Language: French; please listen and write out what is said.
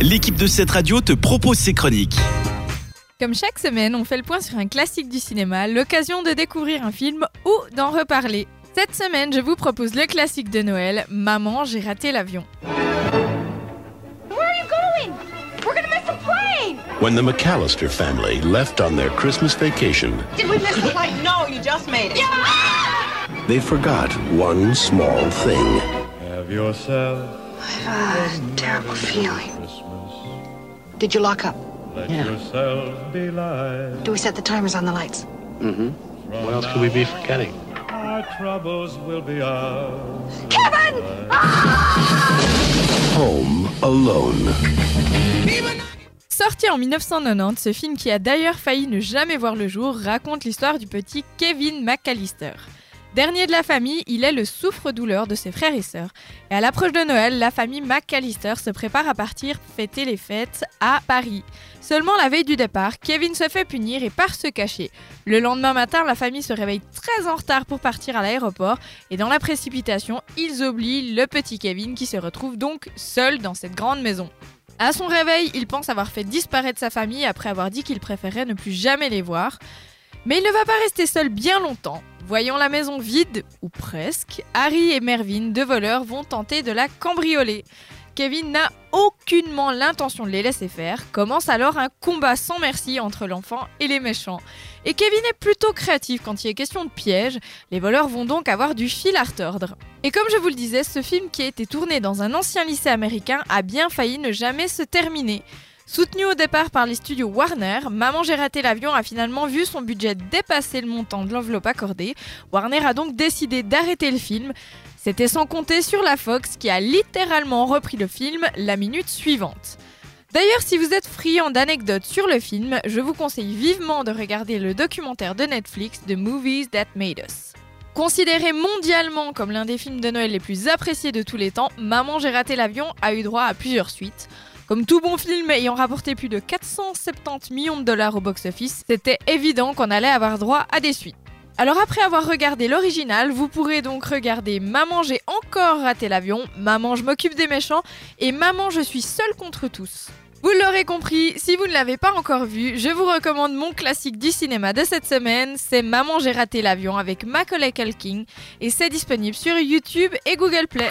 l'équipe de cette radio te propose ses chroniques. Comme chaque semaine, on fait le point sur un classique du cinéma, l'occasion de découvrir un film ou d'en reparler. Cette semaine, je vous propose le classique de Noël, Maman, j'ai raté l'avion. When the McAllister family left on their Christmas vacation, Did we miss the plane? No, you just made it. they forgot one small thing. Have yourself a terrible feeling. Did you lock up? Let yourself be light. Do we set the timers on the lights? What else could we be forgetting? Our troubles will be ours. Home Alone. Sorti en 1990, ce film qui a d'ailleurs failli ne jamais voir le jour raconte l'histoire du petit Kevin McAllister. Dernier de la famille, il est le souffre-douleur de ses frères et sœurs. Et à l'approche de Noël, la famille McAllister se prépare à partir fêter les fêtes à Paris. Seulement la veille du départ, Kevin se fait punir et part se cacher. Le lendemain matin, la famille se réveille très en retard pour partir à l'aéroport et dans la précipitation, ils oublient le petit Kevin qui se retrouve donc seul dans cette grande maison. À son réveil, il pense avoir fait disparaître sa famille après avoir dit qu'il préférait ne plus jamais les voir. Mais il ne va pas rester seul bien longtemps. Voyant la maison vide, ou presque, Harry et Mervyn, deux voleurs, vont tenter de la cambrioler. Kevin n'a aucunement l'intention de les laisser faire. Commence alors un combat sans merci entre l'enfant et les méchants. Et Kevin est plutôt créatif quand il est question de pièges. Les voleurs vont donc avoir du fil à retordre. Et comme je vous le disais, ce film qui a été tourné dans un ancien lycée américain a bien failli ne jamais se terminer. Soutenu au départ par les studios Warner, Maman j'ai raté l'avion a finalement vu son budget dépasser le montant de l'enveloppe accordée. Warner a donc décidé d'arrêter le film. C'était sans compter sur la Fox qui a littéralement repris le film la minute suivante. D'ailleurs, si vous êtes friand d'anecdotes sur le film, je vous conseille vivement de regarder le documentaire de Netflix The Movies That Made Us. Considéré mondialement comme l'un des films de Noël les plus appréciés de tous les temps, Maman j'ai raté l'avion a eu droit à plusieurs suites. Comme tout bon film ayant rapporté plus de 470 millions de dollars au box-office, c'était évident qu'on allait avoir droit à des suites. Alors après avoir regardé l'original, vous pourrez donc regarder Maman j'ai encore raté l'avion, Maman je m'occupe des méchants et Maman je suis seule contre tous. Vous l'aurez compris, si vous ne l'avez pas encore vu, je vous recommande mon classique du cinéma de cette semaine, c'est Maman j'ai raté l'avion avec Macaulay Culkin et c'est disponible sur YouTube et Google Play.